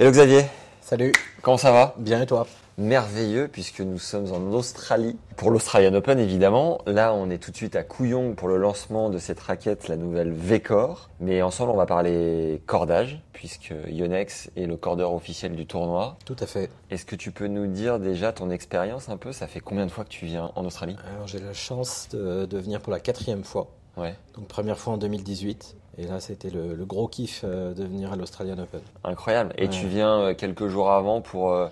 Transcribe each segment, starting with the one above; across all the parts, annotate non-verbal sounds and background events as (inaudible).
Hello Xavier, Salut, comment ça va? Bien et toi? Merveilleux puisque nous sommes en Australie pour l'Australian Open évidemment. Là on est tout de suite à Kooyong pour le lancement de cette raquette, la nouvelle V-Core. Mais ensemble on va parler cordage puisque Yonex est le cordeur officiel du tournoi. Tout à fait. Est-ce que tu peux nous dire déjà ton expérience un peu? Ça fait combien de fois que tu viens en Australie? Alors j'ai la chance de, de venir pour la quatrième fois. Ouais, Donc première fois en 2018. Et là c'était le, le gros kiff euh, de venir à l'Australian Open. incroyable. Et Ouais. tu viens euh, quelques jours avant pour euh,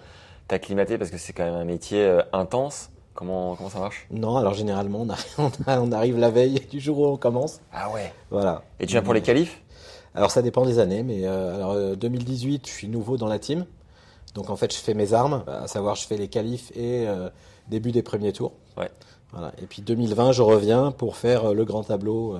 t'acclimater parce que c'est quand même un métier intense. Comment, comment ça marche? Non, alors généralement on arrive, (laughs) on la veille du jour où on commence. Ah ouais. Voilà. Et tu viens pour les qualifs? Alors ça dépend des années, mais euh, alors euh, 2018 je suis nouveau dans la team. Donc en fait je fais mes armes, à savoir je fais les qualifs et euh, début des premiers tours. Ouais. Voilà. Et puis 2020 je reviens pour faire le grand tableau euh,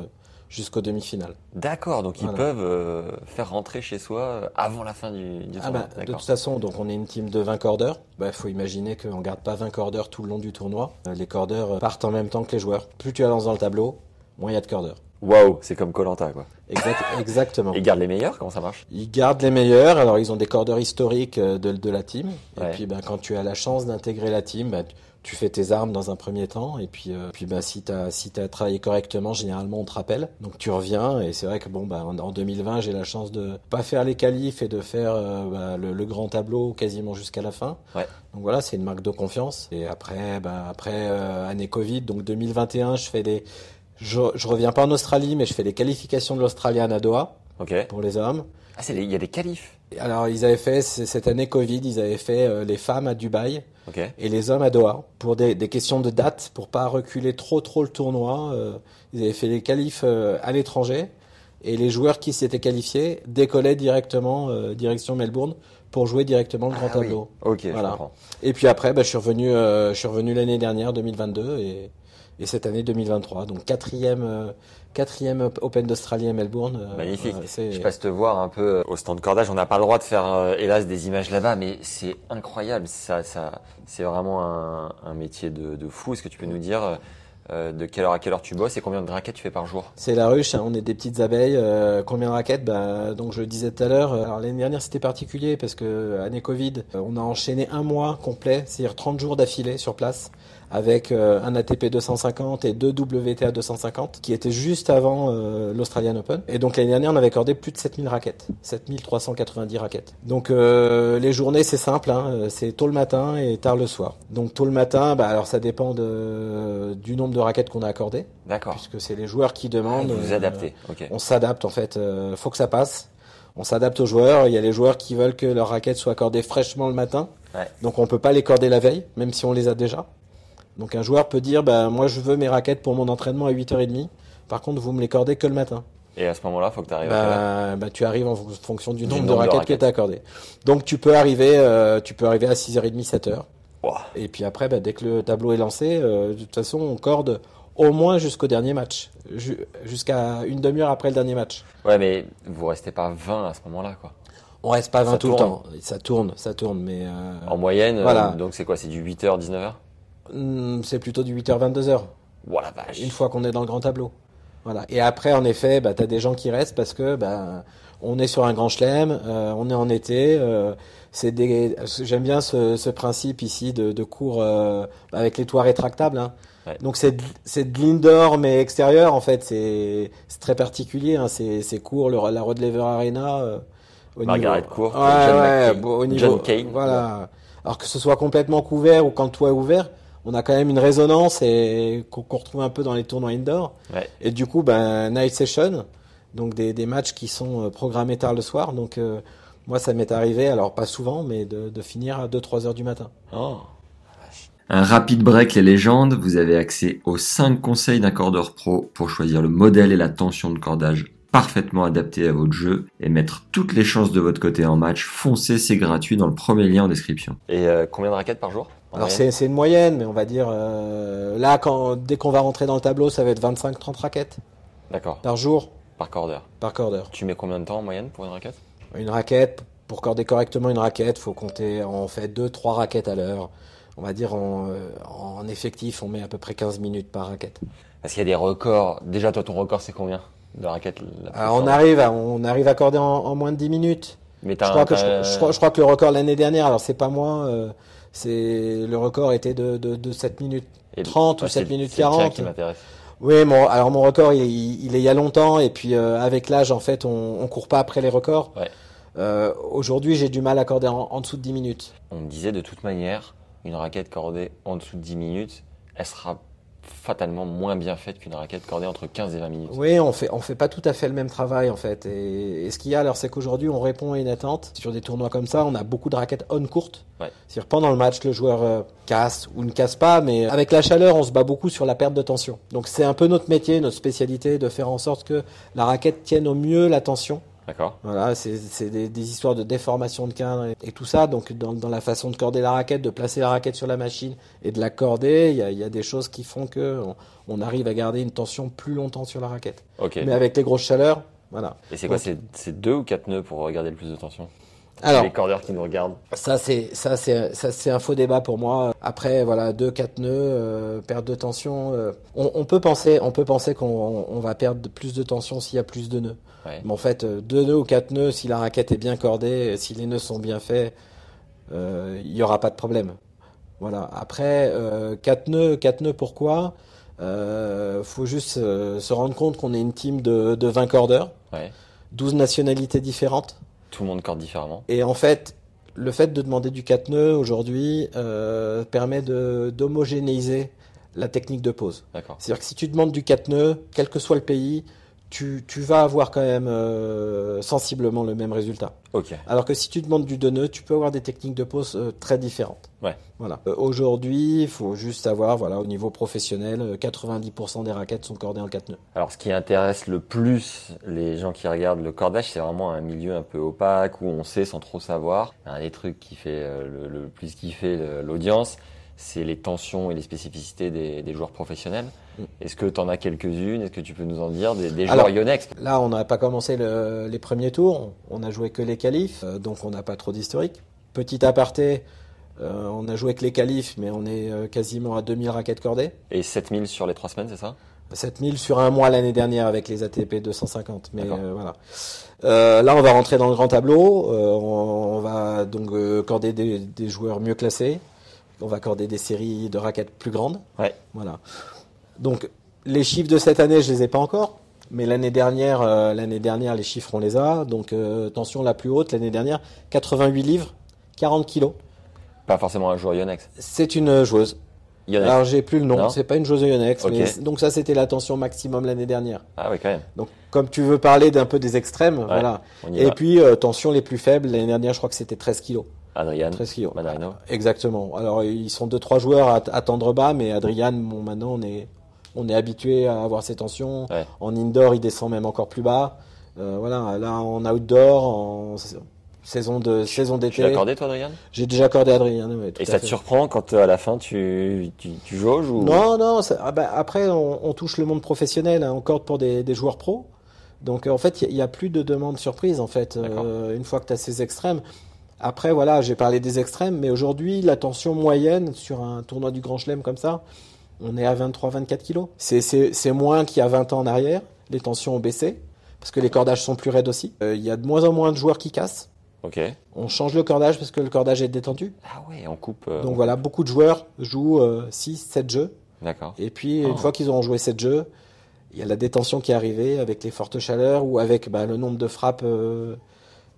jusqu'aux demi-finales. D'accord, donc ils Voilà. peuvent euh, faire rentrer chez soi euh, avant la fin du, du Ah tournoi. bah, de D'accord. toute façon, donc on est une team de 20 cordeurs. Il faut imaginer qu'on garde pas 20 cordeurs tout le long du tournoi. Euh, Les cordeurs partent en même temps que les joueurs. Plus tu avances dans le tableau, moins il y a de cordeurs. Waouh, c'est comme Colanta quoi. Exact- (laughs) exactement. Ils gardent les meilleurs, comment ça marche? Ils gardent les meilleurs. Alors ils ont des cordeurs historiques de, de la team. Ouais. Et puis ben, quand tu as la chance d'intégrer la team, ben, tu- fais tes armes dans un premier temps. Et puis, euh, puis ben, si tu as, si as travaillé correctement, généralement on te rappelle. Donc tu reviens. Et c'est vrai que bon, ben, en, en 2020, j'ai la chance de pas faire les qualifs et de faire euh, ben, le, le grand tableau quasiment jusqu'à la fin. Ouais. Donc voilà, c'est une marque de confiance. Et après, ben, après euh, année Covid, donc 2021, je fais des... Je, je reviens pas en Australie, mais je fais les qualifications de l'Australian à Doha Ok. pour les hommes. Ah, il y a des qualifs. Alors, ils avaient fait, cette année Covid, ils avaient fait euh, les femmes à Dubaï Ok. et les hommes à Doha. Pour des, des questions de date, pour pas reculer trop trop le tournoi, euh, ils avaient fait les qualifs euh, à l'étranger et les joueurs qui s'étaient qualifiés décollaient directement euh, direction Melbourne pour jouer directement le grand Ah oui. tableau. Je Voilà. comprends. Et puis après, bah, je suis revenu, euh, je suis revenu l'année dernière, 2022, et, et cette année 2023. Donc quatrième, euh, quatrième Open d'Australie à Melbourne. euh, Magnifique. euh, Je passe te voir un peu au stand cordage. On n'a pas le droit de faire, hélas, des images là-bas, mais c'est incroyable. Ça, ça, c'est vraiment un, un métier de, de fou. Est-ce que tu peux nous dire de quelle heure à quelle heure tu bosses et combien de raquettes tu fais par jour? C'est la ruche, hein, on est des petites abeilles. combien de raquettes? Bah, Donc je le disais tout à l'heure, alors l'année dernière c'était particulier parce que année Covid, on a enchaîné un mois complet, c'est-à-dire 30 jours d'affilée sur place avec euh, un ATP 250 et deux WTA 250 qui étaient juste avant euh, l'Australian Open. Et donc l'année dernière on avait accordé plus de 7000 raquettes, 7390 raquettes. Donc euh, les journées c'est simple, hein, c'est tôt le matin et tard le soir. Donc tôt le matin, bah, alors ça dépend de, du nombre de raquettes qu'on a accordé D'accord. puisque c'est les joueurs qui Ah, demandent. vous vous adaptez. On s'adapte en fait. Euh, faut que ça passe. On s'adapte aux joueurs. Il y a les joueurs qui veulent que leur raquette soit accordée fraîchement le matin. Ouais. Donc on peut pas les corder la veille, même si on les a déjà. Donc un joueur peut dire, bah, moi je veux mes raquettes pour mon entraînement à 8h30. Par contre, vous me les cordez que le matin. Et à ce moment-là, faut que tu arrives à quelle heure Bah, bah, tu arrives en fonction du, Du nombre, nombre de de raquettes, raquettes. que tu as accordées. Donc tu peux arriver, euh, tu peux arriver à 6h30, 7h. Ouah. Et puis après, bah, dès que le tableau est lancé, euh, de toute façon, on corde au moins jusqu'au dernier match, Ju- jusqu'à une demi-heure après le dernier match. Ouais, mais vous restez pas 20 à ce moment-là, quoi. On reste pas 20 Ça tout le temps. Ça tourne, ça tourne, mais euh, En moyenne, voilà. donc c'est quoi C'est du 8h, 19h hmm, c'est plutôt du 8h 22h Ouah la vache. une fois qu'on est dans le grand tableau. Voilà. Et après, en effet, bah, t'as des gens qui restent parce que bah, on est sur un grand chelem, euh, on est en été. euh, c'est des. J'aime bien ce, ce principe ici de, de cours euh, avec les toits rétractables. hein. Ouais. Donc c'est de, c'est de l'indoor mais extérieur en fait. C'est c'est très particulier. Hein. C'est c'est court le, la Rod Laver Arena. euh, au Margaret niveau- Court, Ouais, John ouais, McCain. bon, au niveau, John Kane. Voilà. Alors que ce soit complètement couvert ou quand le toit est ouvert, on a quand même une résonance et qu'on retrouve un peu dans les tournois indoor. Ouais. Et du coup, ben, night session, donc des, des matchs qui sont euh, programmés tard le soir. Donc euh, moi, ça m'est arrivé, alors pas souvent, mais de, de finir à 2-3 heures du matin. Oh. Un rapide break les légendes, vous avez accès aux 5 conseils d'un cordeur pro pour choisir le modèle et la tension de cordage parfaitement adaptée à votre jeu et mettre toutes les chances de votre côté en match, foncez, c'est gratuit dans le premier lien en description. Et euh, combien de raquettes par jour? Alors c'est c'est une moyenne, mais on va dire euh, là quand dès qu'on va rentrer dans le tableau, ça va être 25-30 raquettes D'accord, par jour, par cordeur. par cordeur. Tu mets combien de temps en moyenne pour une raquette? Une raquette, pour corder correctement une raquette, faut compter en fait 2-3 raquettes à l'heure. On va dire en, euh, en effectif, on met à peu près 15 minutes par raquette. Parce qu'il y a des records? Déjà, toi, ton record, c'est combien de raquettes la plus Alors on forte arrive, à, on arrive à corder en, en moins de 10 minutes. Mais Je t'as crois, un- que, je, t'as- je crois, je crois que le record l'année dernière, alors c'est pas moi, euh, c'est le record était de, de, de 7 minutes et- 30 ou ouais, 7 c'est- minutes c'est le tien 40. qui m'intéresse. Oui, mon, alors mon record, il, il- il est il y a longtemps, et puis euh, avec l'âge, en fait, on, on court pas après les records. Ouais. Euh, Aujourd'hui, j'ai du mal à corder en, en dessous de 10 minutes. On me disait de toute manière, une raquette cordée en dessous de 10 minutes, elle sera fatalement moins bien faite qu'une raquette cordée entre 15 et 20 minutes. Oui, on fait, on fait pas tout à fait le même travail, en fait. Et, et ce qu'il y a, alors, c'est qu'aujourd'hui, on répond à une attente. Sur des tournois comme ça, on a beaucoup de raquettes on courtes. Ouais. C'est-à-dire, pendant le match, le joueur euh, casse ou ne casse pas, mais avec la chaleur, on se bat beaucoup sur la perte de tension. Donc, c'est un peu notre métier, notre spécialité, de faire en sorte que la raquette tienne au mieux la tension. D'accord Voilà, c'est des, des histoires de déformation de cadre et, et tout ça. Donc, dans, dans la façon de corder la raquette, de placer la raquette sur la machine et de la corder, il y a, y a des choses qui font que on, on arrive à garder une tension plus longtemps sur la raquette. Ok. Mais avec les grosses chaleurs, voilà. Et c'est quoi C'est c'est deux ou quatre nœuds pour regarder le plus de tension? Alors, Les cordeurs qui nous regardent. ça c'est ça c'est ça c'est un faux débat pour moi. Après, voilà, deux quatre nœuds, euh, perte de tension. euh, on, on peut penser, on peut penser qu'on on va perdre plus de tension s'il y a plus de nœuds. Ouais. Mais en fait, euh, deux nœuds ou quatre nœuds, si la raquette est bien cordée, euh, si les nœuds sont bien faits, euh, il n'y aura pas de problème. Voilà. Après, euh, quatre nœuds, quatre nœuds, pourquoi? Euh, Faut juste euh, se rendre compte qu'on est une team de, de 20 cordeurs, Ouais. 12 nationalités différentes. Tout le monde corde différemment. Et en fait, le fait de demander du 4 nœuds aujourd'hui euh, permet d'homogénéiser la technique de pose. D'accord. C'est-à-dire que si tu demandes du 4 nœuds, quel que soit le pays, tu, tu vas avoir quand même euh, sensiblement le même résultat. Ok. Alors que si tu demandes du 2 nœuds, tu peux avoir des techniques de pose euh, très différentes. Ouais. Voilà. Euh, aujourd'hui, il faut juste savoir, voilà, au niveau professionnel, euh, 90% des raquettes sont cordées en 4 nœuds. Alors, ce qui intéresse le plus les gens qui regardent le cordage, c'est vraiment un milieu un peu opaque où on sait sans trop savoir. Un des trucs qui fait le, le plus kiffer l'audience, c'est les tensions et les spécificités des, des joueurs professionnels. Mm. Est-ce que tu en as quelques-unes? Est-ce que tu peux nous en dire des, joueurs Yonex? Là, on n'a pas commencé le- les premiers tours. On a joué que les qualifs, euh, donc on n'a pas trop d'historique. Petit aparté, euh, on a joué que les qualifs, mais on est euh, quasiment à 2000 raquettes cordées. et 7000 sur les trois semaines, c'est ça? 7000 sur un mois l'année dernière avec les ATP 250. Mais euh, voilà. Euh, là, on va rentrer dans le grand tableau. On, on va donc corder des, des joueurs mieux classés. On va accorder des séries de raquettes plus grandes. Ouais. Voilà. Donc, les chiffres de cette année, je les ai pas encore. Mais l'année dernière, euh, l'année dernière, les chiffres, on les a. Donc, euh, tension la plus haute, l'année dernière, 88 livres, 40 kilos. Pas forcément un joueur Yonex. C'est une joueuse. Yonex. Alors, j'ai plus le nom. C'est pas une joueuse Yonex. Mais- donc, ça, c'était la tension maximum l'année dernière. Ah oui, quand même. Donc, comme tu veux parler d'un peu des extrêmes, voilà. Et va. puis, euh, tension les plus faibles, l'année dernière, je crois que c'était 13 kilos. Adrian, 13 kilos. Manarino. Exactement. Alors, ils sont deux, trois joueurs à, à tendre bas, mais Adrian, bon, maintenant, on est, on est habitué à avoir ces tensions. Ouais. En indoor, il descend même encore plus bas. Euh, voilà, là, en outdoor, en sa- saison de saison Tu l'as d'été. accordé, toi, Adrian? J'ai déjà accordé Adrien. tout Et à ça te surprend quand euh, à la fin tu, tu, tu jauges ou... Non, non. ça- ah bah, après, on, on touche le monde professionnel. hein, on corde pour des, des joueurs pros. Donc, euh, en fait, il n'y a, plus de demande surprise, en fait, euh, une fois que tu as ces extrêmes. Après, voilà, j'ai parlé des extrêmes, mais aujourd'hui, la tension moyenne sur un tournoi du Grand Chelem comme ça, on est à 23-24 kilos. C'est- moins qu'il y a 20 ans en arrière. Les tensions ont baissé, parce que les cordages sont plus raides aussi. Euh, Il y a de moins en moins de joueurs qui cassent. On change le cordage parce que le cordage est détendu. Ah ouais, on coupe. euh, Donc voilà, beaucoup de joueurs jouent 6, 7 jeux. D'accord. Et puis, Oh. une fois qu'ils auront joué cette jeu, il y a la détention qui est arrivée avec les fortes chaleurs ou avec bah, le nombre de frappes euh,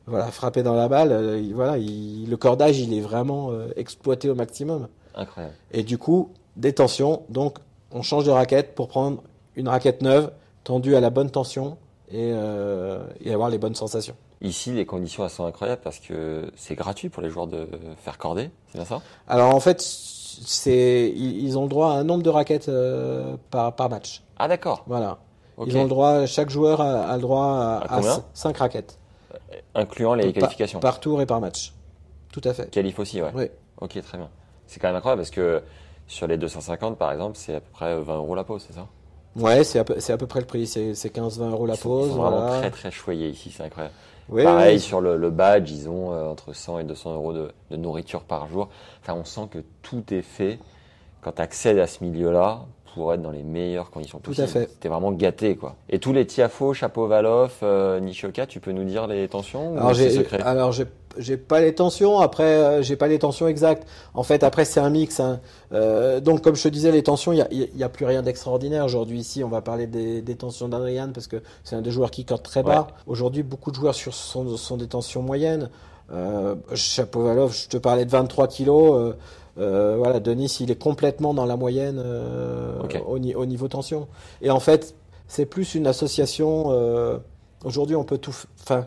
voilà, frappées dans la balle. euh, il- voilà, il- le cordage, il est vraiment euh, exploité au maximum. Incroyable. Et du coup, détention. Donc, on change de raquette pour prendre une raquette neuve, tendue à la bonne tension et, euh, et avoir les bonnes sensations. Ici, les conditions elles sont incroyables parce que c'est gratuit pour les joueurs de faire corder, c'est bien ça? Alors, en fait, c'est, ils ont le droit à un nombre de raquettes euh, par, par match. Ah d'accord. Voilà. Ils ont le droit, chaque joueur a, a le droit à, À combien? 5 raquettes. Incluant les qualifications. Par, tour et par match. Tout à fait. Qualif aussi, ouais. Oui. Ok, très bien. C'est quand même incroyable parce que sur les 250, par exemple, c'est à peu près 20 euros la pause, c'est ça? Ouais, c'est à, peu- c'est à peu près le prix. C'est c'est 15-20 euros la Ils pause. Ils sont vraiment très très choyés ici, c'est incroyable. Oui, Pareil, oui. sur le, le badge, ils ont euh, entre 100 et 200 euros de, de nourriture par jour. Enfin, on sent que tout est fait quand tu accèdes à ce milieu-là pour être dans les meilleures conditions Tout à possibles. fait. T'es vraiment gâté, quoi. Et tous les Tiafo, Chapovalov, euh, Nishioka, tu peux nous dire les tensions Alors j'ai, alors j'ai, j'ai pas les tensions. Après, euh, j'ai pas les tensions exactes. En fait, après c'est un mix. hein. Euh, donc, comme je te disais, les tensions, il y a, y a plus rien d'extraordinaire aujourd'hui. Ici, on va parler des, des tensions d'Adrian parce que c'est un des joueurs qui corde très bas. Aujourd'hui, beaucoup de joueurs sur sont, sont des tensions moyennes. Euh, Chapovalov, je te parlais de 23 kilos. Euh, euh, voilà, Denis, il est complètement dans la moyenne euh, au, ni- au niveau tension. Et en fait, c'est plus une association. Aujourd'hui, on peut tout. Enfin,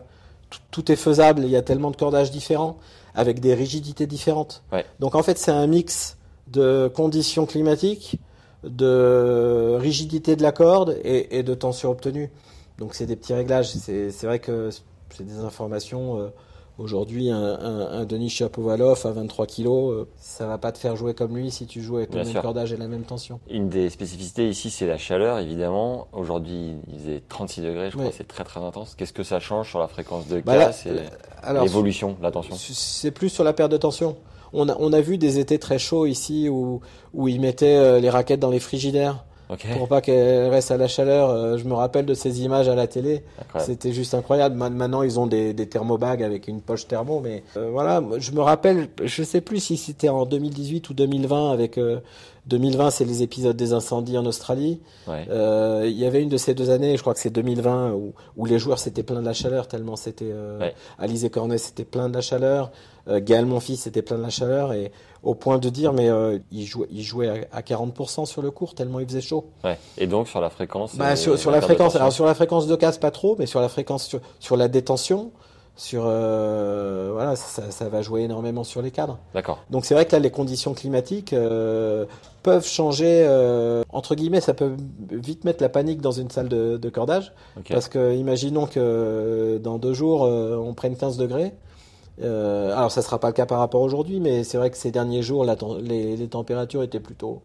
tout, est faisable. Il y a tellement de cordages différents avec des rigidités différentes. Ouais. Donc en fait, c'est un mix de conditions climatiques, de rigidité de la corde et, et de tension obtenue. Donc c'est des petits réglages. C'est vrai que c'est des informations. Euh, Aujourd'hui, un, un, un Denis Chapovalov à 23 kilos, euh, ça va pas te faire jouer comme lui si tu joues avec le même sûr. cordage et la même tension. Une des spécificités ici, c'est la chaleur, évidemment. Aujourd'hui, il faisait 36 degrés, je crois, Oui. c'est très très intense. Qu'est-ce que ça change sur la fréquence de Bah casse et Alors, l'évolution de la tension C'est plus sur la perte de tension. On a, on a vu des étés très chauds ici où, où ils mettaient euh, les raquettes dans les frigidaires Pour pas qu'elles restent à la chaleur. Euh, Je me rappelle de ces images à la télé. C'était juste incroyable. Ma- Maintenant, ils ont des, des thermobags avec une poche thermo. Mais euh, voilà, je me rappelle, je sais plus si c'était en 2018 ou 2020 avec... euh, 2020, c'est les épisodes des incendies en Australie. Ouais. Euh, il y avait une de ces deux années, je crois que c'est 2020, où, où les joueurs s'étaient plein de la chaleur, tellement c'était... Euh, Ouais. Alizé Cornet c'était plein de la chaleur, Gaël Monfils c'était plein de la chaleur, et au point de dire, mais euh, il jouait, il jouait à, à 40% sur le court, tellement il faisait chaud. Ouais. Et donc sur la fréquence Bah, euh, sur, sur la fréquence, alors sur la fréquence de casse pas trop, mais sur la fréquence, sur, sur la détention, sur euh, voilà, ça, ça va jouer énormément sur les cadres. D'accord. Donc c'est vrai que là, les conditions climatiques euh, peuvent changer. euh, entre guillemets, ça peut vite mettre la panique dans une salle de, de cordage. Ok. Parce que imaginons que dans deux jours, euh, on prenne 15 degrés. Euh, alors ça sera pas le cas par rapport aujourd'hui, mais c'est vrai que ces derniers jours, la les, les températures étaient plutôt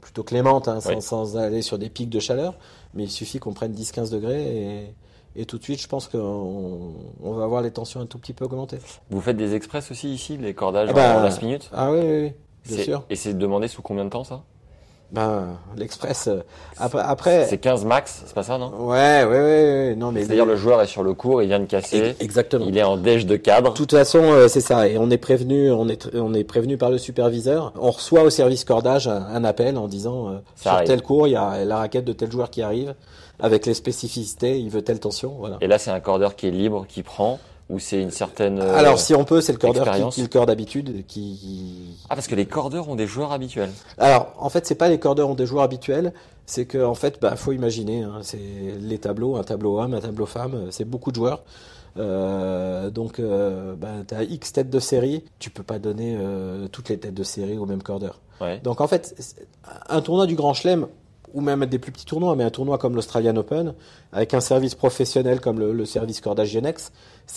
plutôt clémentes, hein, sans, Oui. sans aller sur des pics de chaleur. Mais il suffit qu'on prenne 10-15 degrés et, et tout de suite, je pense qu'on on va voir les tensions un tout petit peu augmenter. Vous faites des express aussi ici, les cordages Ah bah, en last minute? Ah oui, oui, oui bien sûr. Et c'est demandé sous combien de temps ça? Ben, l'Express. euh, après. C'est 15 max, c'est pas ça, non? Ouais, ouais, ouais, ouais, non mais. C'est-à-dire le joueur est sur le court, il vient de casser, Ex- Exactement. il est en déj de cadre. De toute façon, euh, c'est ça. Et on est prévenu, on est, on est prévenu par le superviseur. On reçoit au service cordage un, un appel en disant euh, sur arrive. tel cours, il y a la raquette de tel joueur qui arrive avec les spécificités. Il veut telle tension, voilà. Et là, c'est un cordeur qui est libre, qui prend, ou c'est une certaine. euh, Alors, si on peut, c'est le cordeur qui, expérience. qui le d'habitude, qui. Ah, parce que les cordeurs ont des joueurs habituels. Alors, en fait, c'est pas les cordeurs ont des joueurs habituels. C'est que, en fait, bah, faut imaginer. hein, c'est les tableaux, un tableau homme, un tableau femme. euh, C'est beaucoup de joueurs. Euh, donc, euh, bah, t'as X têtes de série. Tu peux pas donner euh, toutes les têtes de série au même cordeur. Ouais. Donc en fait, un tournoi du Grand Chelem, ou même des plus petits tournois, mais un tournoi comme l'Australian Open, avec un service professionnel comme le, le service cordage Yonex,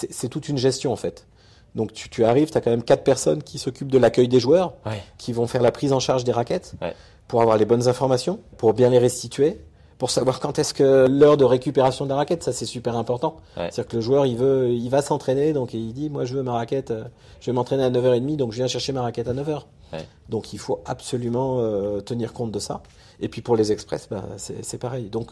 c'est toute une gestion en fait. Donc tu, tu arrives, tu as quand même quatre personnes qui s'occupent de l'accueil des joueurs, Ouais. qui vont faire la prise en charge des raquettes, Ouais. pour avoir les bonnes informations, pour bien les restituer, pour savoir quand est-ce que l'heure de récupération de la raquette, ça c'est super important. Ouais. C'est-à-dire que le joueur, il veut, il va s'entraîner, donc il dit, moi je veux ma raquette, euh, je vais m'entraîner à 9h30, donc je viens chercher ma raquette à 9h. Ouais. Donc il faut absolument euh, tenir compte de ça. Et puis pour les express, bah, c'est c'est pareil. Donc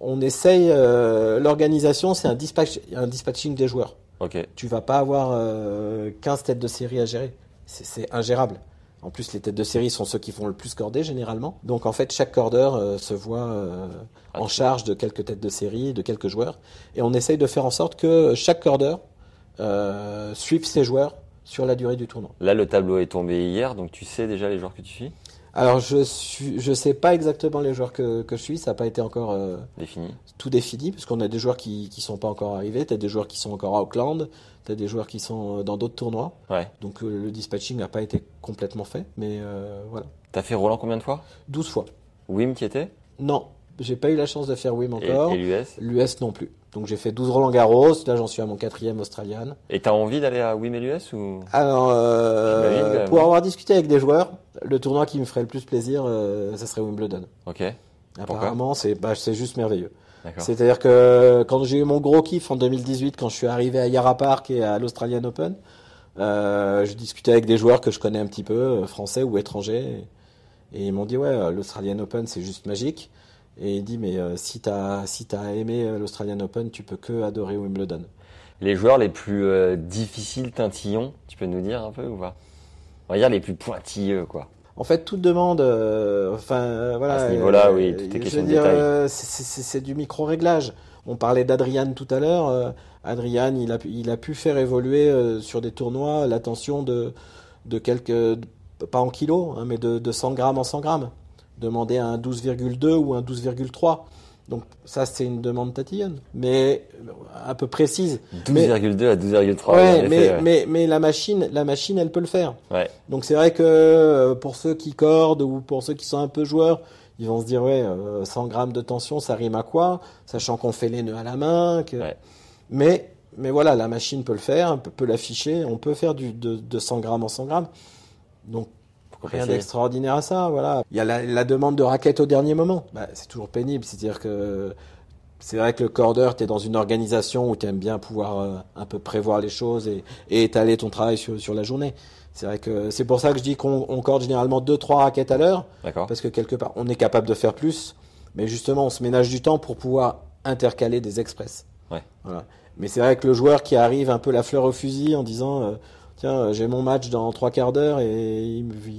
on essaye, euh, l'organisation, c'est un, dispatch, un dispatching des joueurs. Ok. Tu vas pas avoir euh, 15 têtes de série à gérer. C'est- ingérable. En plus, les têtes de série sont ceux qui font le plus corder généralement. Donc en fait, chaque cordeur euh, se voit euh, Ah, en charge de quelques têtes de série, de quelques joueurs. Et on essaye de faire en sorte que chaque cordeur suive ses joueurs sur la durée du tournoi. Là, le tableau est tombé hier, donc tu sais déjà les joueurs que tu suis? Alors je suis, je sais pas exactement les joueurs que, que je suis, ça n'a pas été encore euh, Défini. tout défini, parce qu'on a des joueurs qui qui sont pas encore arrivés, t'as des joueurs qui sont encore à Auckland, t'as des joueurs qui sont euh, dans d'autres tournois, Ouais. donc euh, le dispatching n'a pas été complètement fait, mais euh, voilà. T'as fait Roland combien de fois? 12 fois. Wim qui était? Non, j'ai pas eu la chance de faire WIM encore. Et, et l'US L'US non plus. Donc j'ai fait 12 Roland Garros, là j'en suis à mon quatrième Australian. Et t'as envie d'aller à WIM et l'US ou Alors, euh, quand même. pour avoir discuté avec des joueurs, le tournoi qui me ferait le plus plaisir, euh, ça serait Wimbledon. Ok, Apparemment, c'est bah, c'est juste merveilleux. d'accord. C'est-à-dire que quand j'ai eu mon gros kiff en 2018, quand je suis arrivé à Yarra Park et à l'Australian Open, euh, je discutais avec des joueurs que je connais un petit peu, euh, français ou étrangers, et, et ils m'ont dit ouais, euh, l'Australian Open c'est juste magique. Et il dit mais euh, si t'as si t'as aimé euh, l'Australian Open, tu peux que adorer Wimbledon. Les joueurs les plus euh, difficiles, tintillons, tu peux nous dire un peu ou pas? On va dire les plus pointilleux, quoi. En fait, toute demande, euh, enfin voilà. À ce niveau-là, oui, tout est question de détail. c'est- du micro-réglage. On parlait d'Adrian tout à l'heure. Adrian, il a, pu- il a pu faire évoluer euh, sur des tournois l'attention de, de quelques, pas en kilos, hein, mais de, de 100 grammes en 100 grammes. Demander un 12,2 ou un 12,3. Donc ça, c'est une demande tatillonne, mais un peu précise. Mais- 12,2 à 12,3. ouais, mais, ouais. mais, mais la machine, la machine, elle peut le faire. Ouais. Donc c'est vrai que euh, pour ceux qui cordent ou pour ceux qui sont un peu joueurs, ils vont se dire ouais, euh, 100 grammes de tension, ça rime à quoi? Sachant qu'on fait les nœuds à la main. Que... Ouais. Mais mais voilà, la machine peut le faire, peut, peut l'afficher. On peut faire du de, de 100 grammes en 100 grammes. Donc rien d'extraordinaire à ça. Voilà. Il y a la, la demande de raquettes au dernier moment. Bah, c'est toujours pénible. C'est-à-dire que c'est vrai que le cordeur, tu es dans une organisation où tu aimes bien pouvoir euh, un peu prévoir les choses et, et étaler ton travail sur, sur la journée. C'est vrai que c'est pour ça que je dis qu'on on corde généralement 2-3 raquettes à l'heure, parce que quelque part, on est capable de faire plus, mais justement, on se ménage du temps pour pouvoir intercaler des express. Ouais. Voilà. Mais c'est vrai que le joueur qui arrive un peu la fleur au fusil en disant euh, Tiens, euh, j'ai mon match dans trois quarts d'heure et il me il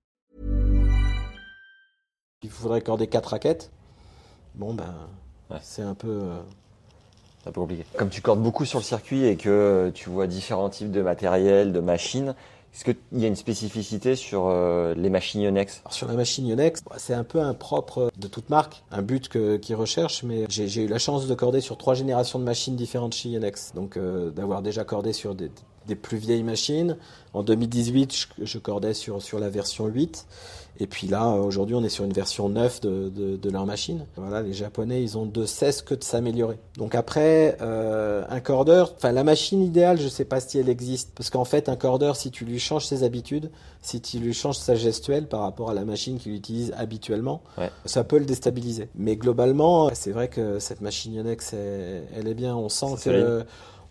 Il faudrait corder quatre raquettes. Bon, ben, Ouais. c'est un peu. euh, C'est un peu compliqué. Comme tu cordes beaucoup sur le circuit et que tu vois différents types de matériel, de machines, est-ce qu'il y a une spécificité sur euh, les machines Yonex Alors, sur la machine Yonex, bah, c'est un peu un propre de toute marque, un but que- qu'ils recherchent, mais j'ai j'ai eu la chance de corder sur trois générations de machines différentes chez Yonex. Donc euh, d'avoir déjà cordé sur des, des plus vieilles machines. En 2018, je, je cordais sur, sur la version 8. Et puis là, euh, aujourd'hui, on est sur une version 9 de, de, de leur machine. Voilà, les Japonais, ils ont de cesse que de s'améliorer. Donc après, euh, un cordeur, enfin la machine idéale, je sais pas si elle existe. Parce qu'en fait, un cordeur, si tu lui changes ses habitudes, si tu lui changes sa gestuelle par rapport à la machine qu'il utilise habituellement, Ouais. ça peut le déstabiliser. Mais globalement, c'est vrai que cette machine Yonex, elle, elle est bien. On sent que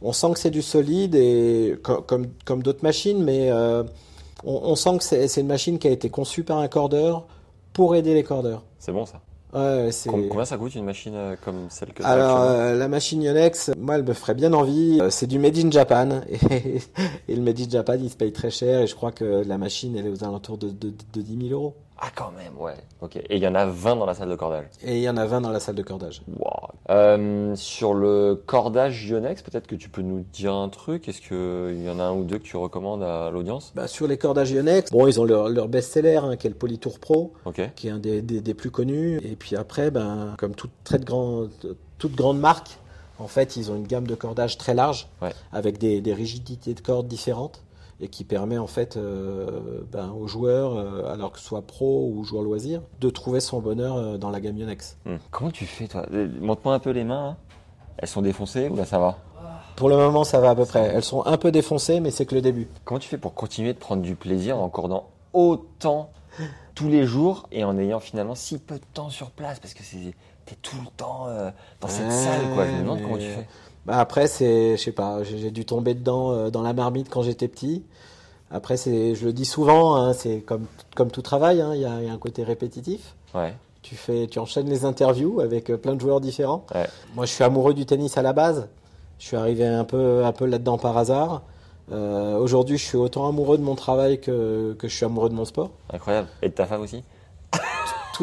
on sent que c'est du solide et co- comme comme d'autres machines, mais euh, on, on sent que c'est une machine qui a été conçue par un cordeur pour aider les cordeurs. C'est bon ça. Ouais, Combien ça coûte une machine euh, comme celle que tu as Alors, euh, la machine Yonex, moi, elle me ferait bien envie. Euh, C'est du Made in Japan. (laughs) Et, et le Made in Japan, il se paye très cher. Et je crois que la machine, elle est aux alentours de, de, de 10 000 euros. Ah quand même, ouais. Ok. Et il y en a 20 dans la salle de cordage. Et il y en a 20 dans la salle de cordage. Wow. Euh, sur le cordage Yonex, peut-être que tu peux nous dire un truc. Est-ce qu'il y en a un ou deux que tu recommandes à l'audience? Bah, sur les cordages Yonex, bon, ils ont leur, leur best-seller, hein, qui est le Polytour Pro. Qui est un des, des- des plus connus. Et puis après, ben, comme toute, très de grande, toute grande marque, en fait, ils ont une gamme de cordages très large, Ouais. avec des, des rigidités de cordes différentes, et qui permet en fait euh, ben, aux joueurs, euh, alors que ce soit pro ou joueur loisir, de trouver son bonheur euh, dans la gamme Yonex. Hmm. Comment tu fais toi? Montre-moi un peu les mains. hein. Elles sont défoncées ou là ça va? Pour le moment, ça va à peu près. Elles sont un peu défoncées, mais c'est que le début. Comment tu fais pour continuer de prendre du plaisir en cordant autant (laughs) tous les jours et en ayant finalement si peu de temps sur place? Parce que t'es tout le temps dans cette salle quoi. Je me demande mais- comment tu fais. Bah après, c'est, je sais pas, j'ai dû tomber dedans euh, dans la marmite quand j'étais petit. Après, c'est, je le dis souvent, hein, c'est comme, comme tout travail, hein, il y, a, il y a un côté répétitif. Ouais. Tu fais, tu enchaînes les interviews avec euh, plein de joueurs différents. Ouais. Moi, je suis amoureux du tennis à la base. Je suis arrivé un peu, un peu là-dedans par hasard. Euh, Aujourd'hui, je suis autant amoureux de mon travail que, que je suis amoureux de mon sport. Incroyable. Et de ta femme aussi?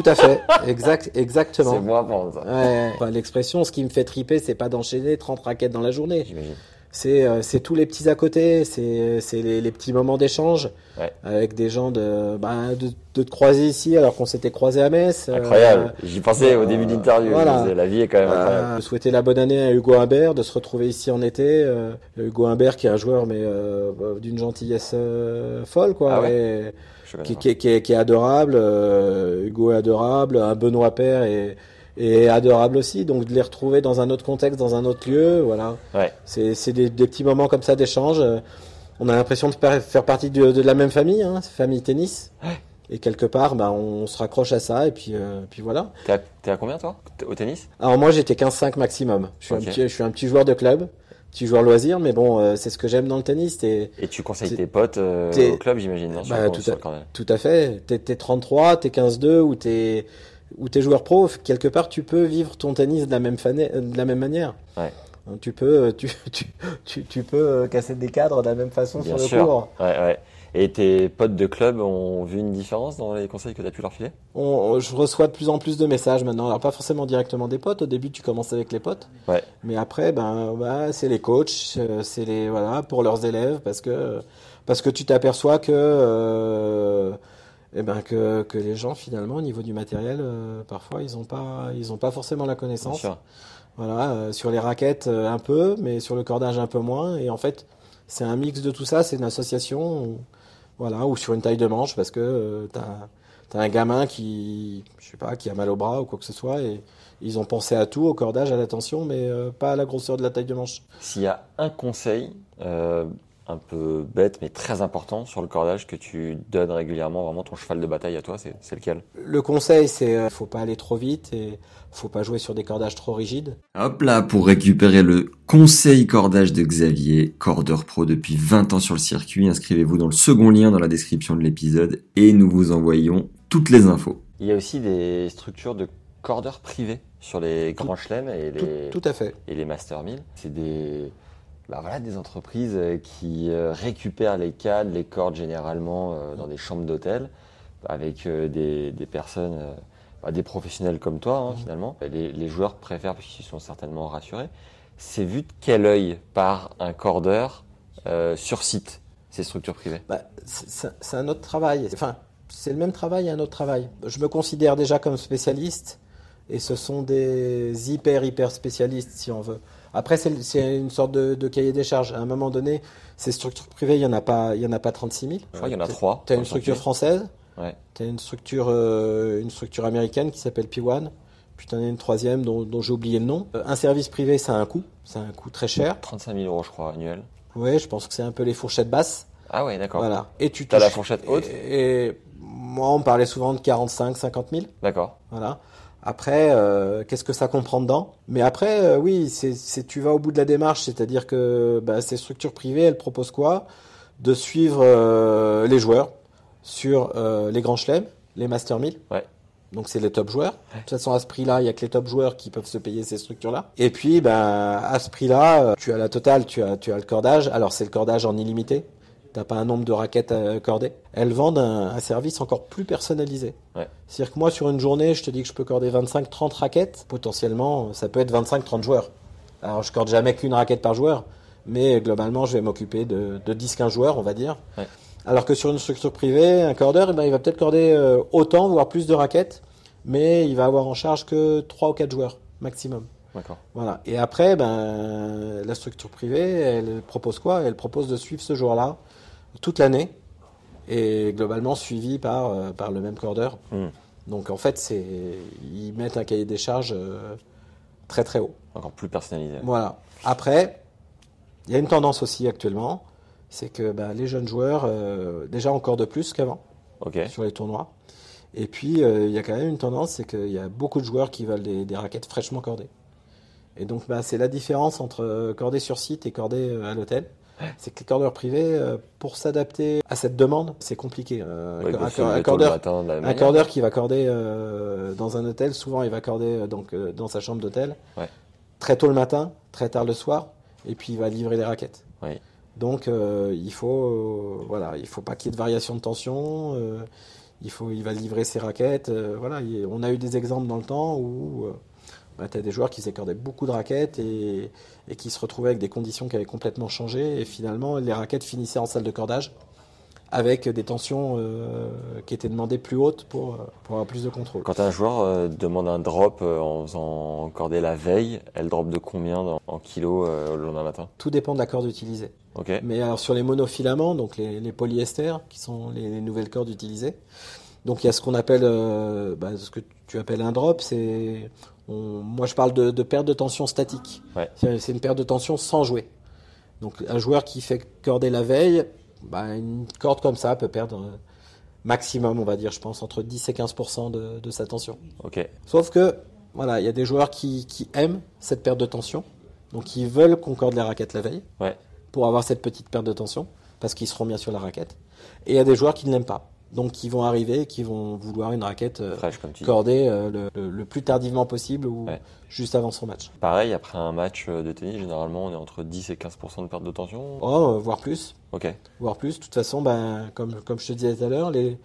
Tout à fait, exact, C'est exactement. moi pour ça, Ouais. Enfin, L'expression, ce qui me fait triper, c'est pas d'enchaîner 30 raquettes dans la journée. j'imagine. C'est euh, c'est tous les petits à côté, c'est les, les petits moments d'échange Ouais. avec des gens de, bah, de, de te croiser ici alors qu'on s'était croisé à Metz. euh, Incroyable. J'y pensais au euh, début d'interview. voilà. Je disais, La vie est quand même incroyable. Euh, souhaiter la bonne année à Hugo Humbert, de se retrouver ici en été. euh, Hugo Humbert qui est un joueur mais euh, d'une gentillesse folle quoi, Ah ouais et qui, est- qui est, qui est adorable. Hugo est adorable, un Benoît Père est adorable aussi. Donc de les retrouver dans un autre contexte, dans un autre lieu, voilà. Ouais. C'est des, des petits moments comme ça d'échange. Euh, On a l'impression de faire partie de, de la même famille, hein, famille tennis. Et quelque part, bah, on se raccroche à ça et puis, euh, puis voilà. T'es à, combien toi? Au tennis? Alors moi j'étais 15-5 maximum. Je suis, un petit, je suis un petit joueur de club, petit joueur loisir, mais bon, euh, c'est ce que j'aime dans le tennis. Et tu conseilles T'es- tes potes euh, au club, j'imagine, sur, Bah, tout tout à fait. T'es, t'es 33, t'es 15-2 ou t'es, ou t'es joueur pro. Quelque part, tu peux vivre ton tennis de la même, de la même manière. Ouais. Tu peux, tu, (laughs) tu, tu, tu peux euh, casser des cadres de la même façon Bien sur le sûr. cours. Ouais, ouais. Et tes potes de club ont vu une différence dans les conseils que tu as pu leur filer? On, je reçois de plus en plus de messages maintenant. Alors pas forcément directement des potes. Au début, tu commences avec les potes. Ouais. Mais après, ben, bah, c'est les coachs, euh, c'est les voilà pour leurs élèves parce que parce que tu t'aperçois que euh, eh ben que, que les gens finalement au niveau du matériel, euh, parfois ils ont pas ils ont pas forcément la connaissance. Voilà, euh, sur les raquettes euh, un peu, mais sur le cordage un peu moins. Et en fait, c'est un mix de tout ça. C'est une association, ou, voilà, ou sur une taille de manche parce que t'as t'as un gamin qui, je sais pas, qui a mal au bras ou quoi que ce soit, et ils ont pensé à tout, au cordage, à la tension, mais pas à la grosseur de la taille de manche. S'il y a un conseil un peu bête mais très important sur le cordage que tu donnes régulièrement, vraiment ton cheval de bataille à toi, c'est c'est lequel? Le conseil, c'est euh, faut pas aller trop vite et faut pas jouer sur des cordages trop rigides. Hop là, pour récupérer le conseil cordage de Xavier, cordeur pro depuis 20 ans sur le circuit, inscrivez-vous dans le second lien dans la description de l'épisode et nous vous envoyons toutes les infos. Il y a aussi des structures de cordeurs privés sur les grands chelems et Tout, les, tout à fait. et les Master 1000. C'est des, bah voilà, des entreprises euh, qui euh, récupèrent les cadres, les cordes généralement euh, dans des chambres d'hôtel avec des, des personnes, bah, des professionnels comme toi hein, finalement. Les, les joueurs préfèrent parce qu'ils sont certainement rassurés. C'est vu de quel œil par un cordeur euh, sur site, ces structures privées? Bah, c'est un autre travail. Enfin, c'est le même travail et un autre travail. Je me considère déjà comme spécialiste et ce sont des hyper, hyper spécialistes, si on veut. Après, c'est une sorte de, de cahier des charges. À un moment donné, ces structures privées, il n'y en, a pas- il y en a pas 36 000. Je crois qu'il y en a trois. Tu as une structure française, Ouais. tu as une structure, euh, une structure américaine qui s'appelle P1, puis tu en as une troisième dont, dont j'ai oublié le nom. Euh, Un service privé, ça a un coût, c'est un coût très cher. 35 000 euros, je crois, annuel. Ouais, je pense que c'est un peu les fourchettes basses. Ah ouais, d'accord. Voilà. Et tu T'as la touches- fourchette haute et, et moi, on parlait souvent de 45, 50 000. D'accord. Voilà. Après, euh, qu'est-ce que ça comprend dedans? Mais après, euh, oui, c'est, tu vas au bout de la démarche, c'est-à-dire que bah, ces structures privées, elles proposent quoi? De suivre euh, les joueurs sur les grands chelems, les Master 1000. Ouais. Donc c'est les top joueurs. De toute façon, à ce prix-là, il y a que les top joueurs qui peuvent se payer ces structures-là. Et puis, ben, à ce prix-là, tu as la totale, tu as, tu as le cordage. Alors c'est le cordage en illimité. T'as pas un nombre de raquettes à corder. Elles vendent un, un service encore plus personnalisé. Ouais. C'est-à-dire que moi, sur une journée, je te dis que je peux corder 25-30 raquettes. Potentiellement, ça peut être 25-30 joueurs. Alors, je corde jamais qu'une raquette par joueur. Mais globalement, je vais m'occuper de, de 10-15 joueurs, on va dire. Ouais. Alors que sur une structure privée, un cordeur, eh ben, il va peut-être corder euh, autant, voire plus de raquettes. Mais il va avoir en charge que 3 ou 4 joueurs maximum. D'accord. Voilà. Et après, ben, la structure privée, elle propose quoi? Elle propose de suivre ce joueur-là toute l'année et globalement suivi par, euh, par le même cordeur. Hmm. Donc en fait, c'est ils mettent un cahier des charges euh, très très haut. Encore plus personnalisé. Voilà. Après, il y a une tendance aussi actuellement, c'est que ben, les jeunes joueurs, euh, déjà encore de plus qu'avant sur les tournois. Et puis, il y a quand même une tendance, c'est qu'il y a beaucoup de joueurs qui veulent des, des raquettes fraîchement cordées. Et donc, bah, c'est la différence entre corder sur site et corder euh, à l'hôtel. C'est que les cordeurs privés, euh, pour s'adapter à cette demande, c'est compliqué. Euh, un, cordeur, matin un qui va corder euh, dans un hôtel, souvent il va corder donc, euh, dans sa chambre d'hôtel, Ouais. très tôt le matin, très tard le soir, et puis il va livrer les raquettes. Oui. Donc euh, il faut voilà, il faut pas qu'il y ait de variation de tension. il, faut, il va livrer ses raquettes. voilà, il- on a eu des exemples dans le temps où tu as des joueurs qui s'accordaient beaucoup de raquettes et, et qui se retrouvaient avec des conditions qui avaient complètement changé. Et finalement, les raquettes finissaient en salle de cordage avec des tensions euh, qui étaient demandées plus hautes pour, euh, pour avoir plus de contrôle. Quand un joueur euh, demande un drop euh, en faisant corder la veille, elle drop de combien dans- en kilos le lendemain matin? Tout dépend de la corde utilisée. Mais alors sur les monofilaments, donc les, les polyesters, qui sont les, les nouvelles cordes utilisées, donc il y a ce qu'on appelle, bah, ce que tu appelles un drop, c'est, on- moi je parle de, de perte de tension statique. Ouais. C'est une perte de tension sans jouer. Donc un joueur qui fait corder la veille, bah, une corde comme ça peut perdre euh, maximum, on va dire, je pense, entre 10 et 15% de, de sa tension. Sauf que, voilà, il y a des joueurs qui, qui aiment cette perte de tension, donc qui veulent qu'on corde les raquettes la veille Ouais. pour avoir cette petite perte de tension, parce qu'ils seront bien sur la raquette. Et il y a des joueurs qui ne l'aiment pas, donc qui vont arriver, qui vont vouloir une raquette euh, comme tu cordée euh, le, le- le plus tardivement possible ou Ouais. juste avant son match. Pareil, après un match euh, de tennis, généralement, on est entre 10 et 15% de perte de tension. Oh, euh, voire plus, Ok. voire plus. De toute façon, ben, comme, comme je te disais tout à l'heure, les,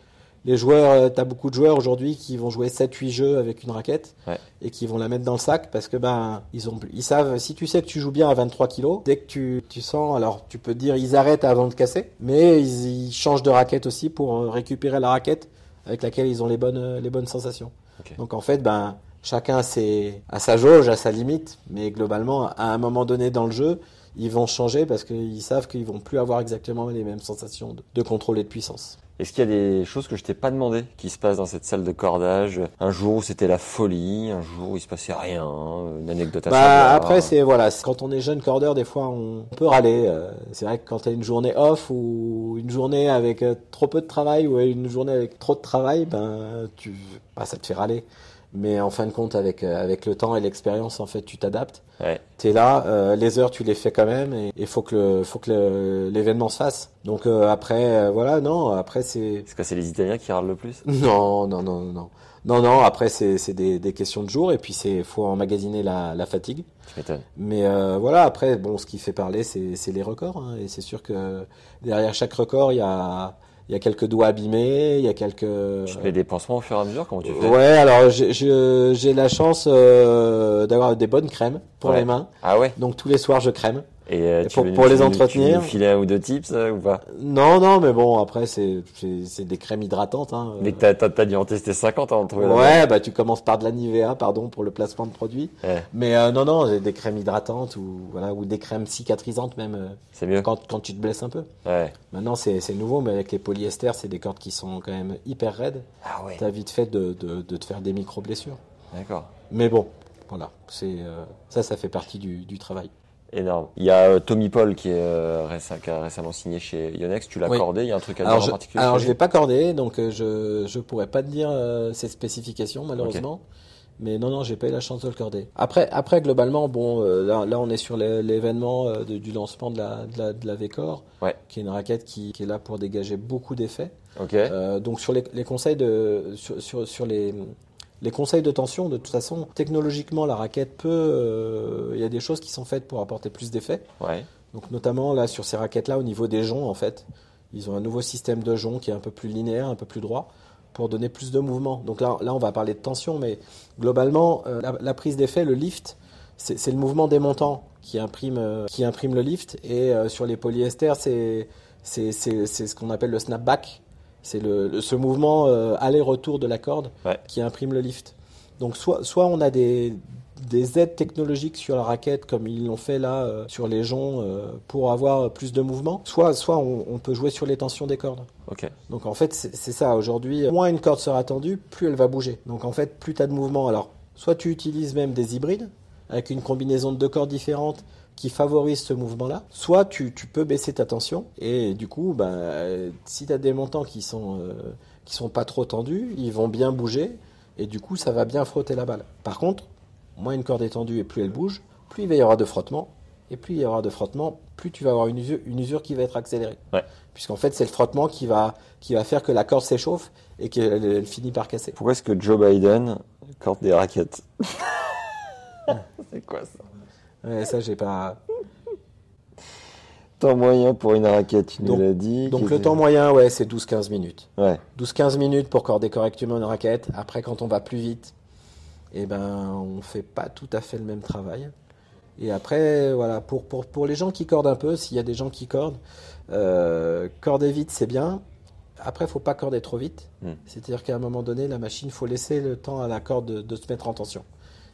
les joueurs, tu as beaucoup de joueurs aujourd'hui qui vont jouer 7-8 jeux avec une raquette Ouais. et qui vont la mettre dans le sac parce que ben ils ont ils savent si tu sais que tu joues bien à 23 kilos dès que tu, tu sens alors tu peux te dire ils arrêtent avant de casser mais ils, ils changent de raquette aussi pour euh, récupérer la raquette avec laquelle ils ont les bonnes euh, les bonnes sensations. Donc en fait ben chacun a, ses, a sa jauge à sa limite mais globalement à un moment donné dans le jeu ils vont changer parce qu'ils savent qu'ils vont plus avoir exactement les mêmes sensations de, de contrôle et de puissance Est-ce qu'il y a des choses que je t'ai pas demandé qui se passent dans cette salle de cordage? Un jour où c'était la folie, un jour où il se passait rien, une anecdote à Bah savoir. après c'est voilà, quand on est jeune cordeur des fois on peut râler. euh, c'est vrai que quand tu as une journée off ou une journée avec euh, trop peu de travail ou une journée avec trop de travail, ben tu bah, ça te fait râler. Mais en fin de compte avec euh, avec le temps et l'expérience en fait tu t'adaptes. Ouais. Tu es là, euh, les heures tu les fais quand même et il faut que le faut que le- l'événement se fasse. Donc euh, après euh, voilà, non, après c'est C'est quoi, c'est les Italiens qui râlent le plus? (laughs) Non, non, non, non. Non, non, après, c'est c'est des, des questions de jour et puis c'est faut emmagasiner la, la fatigue. Mais euh, voilà, après, bon, ce qui fait parler, c'est c'est les records. hein, et c'est sûr que derrière chaque record, il y a, il y a quelques doigts abîmés, il y a quelques... Tu te mets des pansements au fur et à mesure Comment tu fais? Ouais, alors j'ai la chance euh, d'avoir des bonnes crèmes pour Ouais. les mains. Ah ouais Donc tous les soirs, je crème. Et euh, tu pour- veux- pour tu les veux- entretenir. Tu filer un ou deux tips euh, ou pas? Non, non, mais bon, après, c'est des crèmes hydratantes. Hein. Que t'as- t'as t'as dû en tester 50 avant de trouver la bonne. Ouais, bah tu commences par de la Nivea, pardon pour le placement de produit. Ouais, Mais euh, non, non, j'ai des crèmes hydratantes ou voilà ou des crèmes cicatrisantes même euh, c'est mieux. quand, quand tu te blesses un peu. Ouais. Maintenant c'est c'est nouveau, mais avec les polyesters, c'est des cordes qui sont quand même hyper raides. Ah ouais. T'as vite fait de, de, de te faire des micro blessures. D'accord. Mais bon, voilà, c'est euh, ça, ça fait partie du, du travail. Énorme. Il y a euh, Tommy Paul qui, est, euh, récem- qui a récemment signé chez Yonex. Tu l'as Oui. cordé. Il y a un truc à Alors dire je, en particulier alors je lui? l'ai pas cordé, donc je je pourrais pas te dire euh, ses spécifications malheureusement. Mais non, non, j'ai pas eu la chance de le corder. Après, après globalement, bon, euh, là, là, on est sur l'é- l'événement euh, du lancement de la, de la, de la V-Core, Ouais. qui est une raquette qui, qui est là pour dégager beaucoup d'effets. Donc sur les, les conseils de sur, sur, sur les les conseils de tension, de toute façon, technologiquement, la raquette peut. euh, Il y a des choses qui sont faites pour apporter plus d'effets. Ouais. Donc notamment là sur ces raquettes-là, au niveau des joncs, en fait, ils ont un nouveau système de joncs qui est un peu plus linéaire, un peu plus droit, pour donner plus de mouvement. Donc là, là on va parler de tension, mais globalement, euh, la, la prise d'effet, le lift, c'est le mouvement démontant qui imprime, euh, qui imprime le lift. Et euh, sur les polyesters, c'est ce qu'on appelle le snapback. C'est le, le- ce mouvement euh, aller-retour de la corde Ouais. qui imprime le lift. Donc soit, soit on a des, des aides technologiques sur la raquette comme ils l'ont fait là euh, sur les joncs euh, pour avoir plus de mouvement, soit, soit on, on peut jouer sur les tensions des cordes. Donc en fait c'est c'est ça aujourd'hui, moins une corde sera tendue, plus elle va bouger. Donc en fait plus tu as de mouvement. Alors soit tu utilises même des hybrides avec une combinaison de deux cordes différentes qui favorise ce mouvement-là, soit tu, tu peux baisser ta tension et du coup, ben, euh, si tu as des montants qui sont, euh, qui sont pas trop tendus, ils vont bien bouger et du coup ça va bien frotter la balle. Par contre, moins une corde est tendue et plus elle bouge, plus il va y avoir de frottement et plus il y aura de frottement, plus tu vas avoir une usure, une usure qui va être accélérée. Ouais. Puisqu'en fait c'est le frottement qui va, qui va faire que la corde s'échauffe et qu'elle elle finit par casser. Pourquoi est-ce que Joe Biden corde des raquettes? (laughs) C'est quoi ça? Ouais, ça j'ai pas... Temps moyen pour une raquette, tu nous Donc- l'as dit. Donc le temps moyen, ouais, c'est 12-15 minutes. Ouais. 12-15 minutes pour corder correctement une raquette. Après, quand on va plus vite, eh ben, on fait pas tout à fait le même travail. Et après, voilà, pour, pour, pour les gens qui cordent un peu, s'il y a des gens qui cordent, euh, corder vite, c'est bien. Après, faut pas corder trop vite. Mm. C'est-à-dire qu'à un moment donné, la machine, faut laisser le temps à la corde de, de se mettre en tension.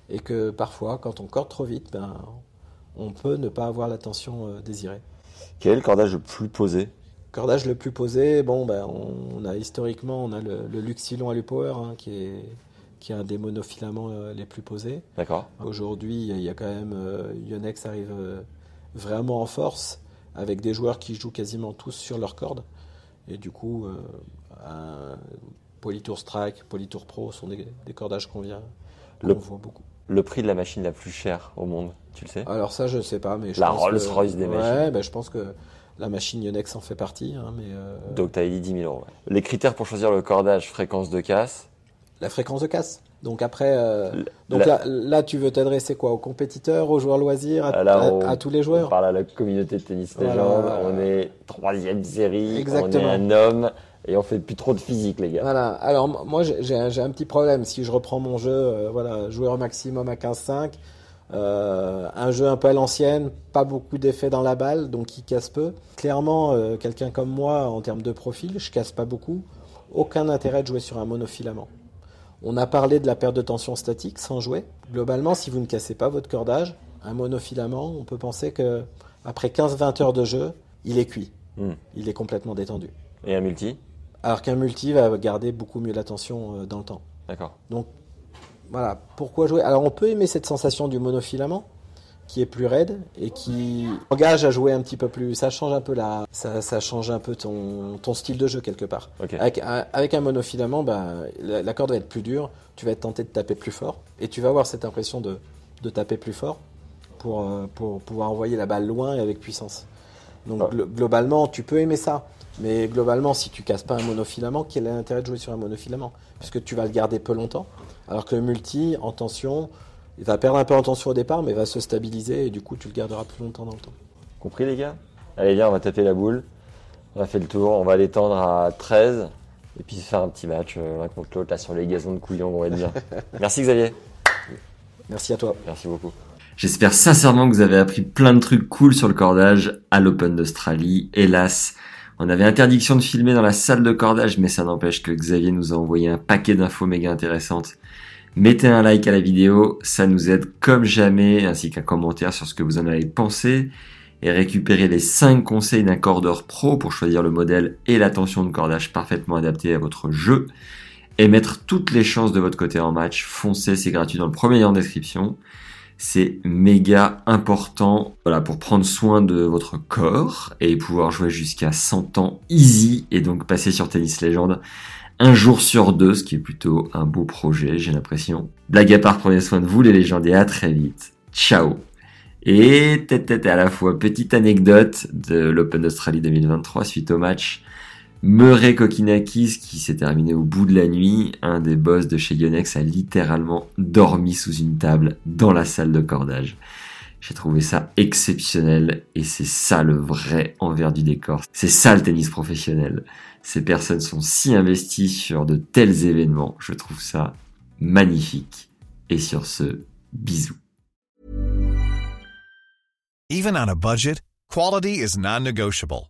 Et que parfois, quand on corde trop vite, ben, on peut ne pas avoir la tension euh, désirée. Quel est le cordage le plus posé? Cordage le plus posé, bon, ben, on, a historiquement, on a le, le Luxilon Alupower hein, qui, est, qui est un des monofilaments euh, les plus posés. D'accord. Aujourd'hui, il y a quand même euh, Yonex arrive euh, vraiment en force avec des joueurs qui jouent quasiment tous sur leur corde. Et du coup, un Polytour Strike, Polytour Pro sont des, des cordages qu'on vient, qu'on Le- voit beaucoup. Le prix de la machine la plus chère au monde, tu le sais Alors ça, je ne sais pas, mais je La Rolls-Royce que, des ouais, machines. je pense que la machine Yonex en fait partie, hein, mais euh, Donc tu as dit 10 000 euros. ouais. Les critères pour choisir le cordage, fréquence de casse. la fréquence de casse. Donc après, euh, donc la- là, là, tu veux t'adresser quoi aux compétiteurs, aux joueurs loisirs, à, là, à- on- à tous les On joueurs parle à la communauté de tennis Voilà. légende. On est troisième série. Exactement. On est un homme et on fait plus trop de physique, les gars. Voilà. Alors moi j'ai j'ai un, j'ai un petit problème. Si je reprends mon jeu, euh, voilà, joueur maximum à 15-5, euh, un jeu un peu à l'ancienne, pas beaucoup d'effets dans la balle, donc qui casse peu. Clairement, euh, quelqu'un comme moi, en termes de profil, je casse pas beaucoup. Aucun intérêt de jouer sur un monofilament. On a parlé de la perte de tension statique sans jouer. Globalement, si vous ne cassez pas votre cordage, un monofilament, on peut penser que après 15-20 heures de jeu, il est cuit. Hmm. Il est complètement détendu. Et un multi? Alors qu'un multi va garder beaucoup mieux l'attention euh, dans le temps. D'accord. Donc voilà, pourquoi jouer? Alors on peut aimer cette sensation du monofilament qui est plus raide et qui engage à jouer un petit peu plus. Ça change un peu la, ça, ça change un peu ton, ton style de jeu quelque part. Ok. Avec, un- avec un monofilament, ben, la, la corde va être plus dure, tu vas être tenté de taper plus fort et tu vas avoir cette impression de, de taper plus fort pour, euh, pour pouvoir envoyer la balle loin et avec puissance. Donc glo- globalement, tu peux aimer ça. Mais globalement, si tu casses pas un monofilament, quel est l'intérêt de jouer sur un monofilament? Puisque tu vas le garder peu longtemps. Alors que le multi, en tension, il va perdre un peu en tension au départ, mais va se stabiliser et du coup, tu le garderas plus longtemps dans le temps. Compris, les gars? Allez, viens, on va taper la boule. On a fait le tour. On va l'étendre à 13. Et puis faire un petit match euh, l'un contre l'autre, là, sur les gazons de couillon, on va être bien. (laughs) Merci, Xavier. Merci à toi. Merci beaucoup. J'espère sincèrement que vous avez appris plein de trucs cool sur le cordage à l'Open d'Australie. Hélas, on avait interdiction de filmer dans la salle de cordage, mais ça n'empêche que Xavier nous a envoyé un paquet d'infos méga intéressantes. Mettez un like à la vidéo, ça nous aide comme jamais, ainsi qu'un commentaire sur ce que vous en avez pensé. Et récupérez les 5 conseils d'un cordeur pro pour choisir le modèle et la tension de cordage parfaitement adapté à votre jeu. Et mettre toutes les chances de votre côté en match, foncez, c'est gratuit dans le premier lien en description. C'est méga important voilà, pour prendre soin de votre corps et pouvoir jouer jusqu'à 100 ans easy et donc passer sur Tennis Légende un jour sur deux, ce qui est plutôt un beau projet, j'ai l'impression. Blague à part, prenez soin de vous les légendes et à très vite. Ciao Et tête tête à la fois, petite anecdote de l'Open d'Australie 2023 suite au match Murray Kokinakis qui s'est terminé au bout de la nuit. Un des boss de chez Yonex a littéralement dormi sous une table dans la salle de cordage. J'ai trouvé ça exceptionnel et c'est ça le vrai envers du décor. C'est ça le tennis professionnel. Ces personnes sont si investies sur de tels événements. Je trouve ça magnifique. Et sur ce, bisous. Even on a budget, quality is non-negotiable.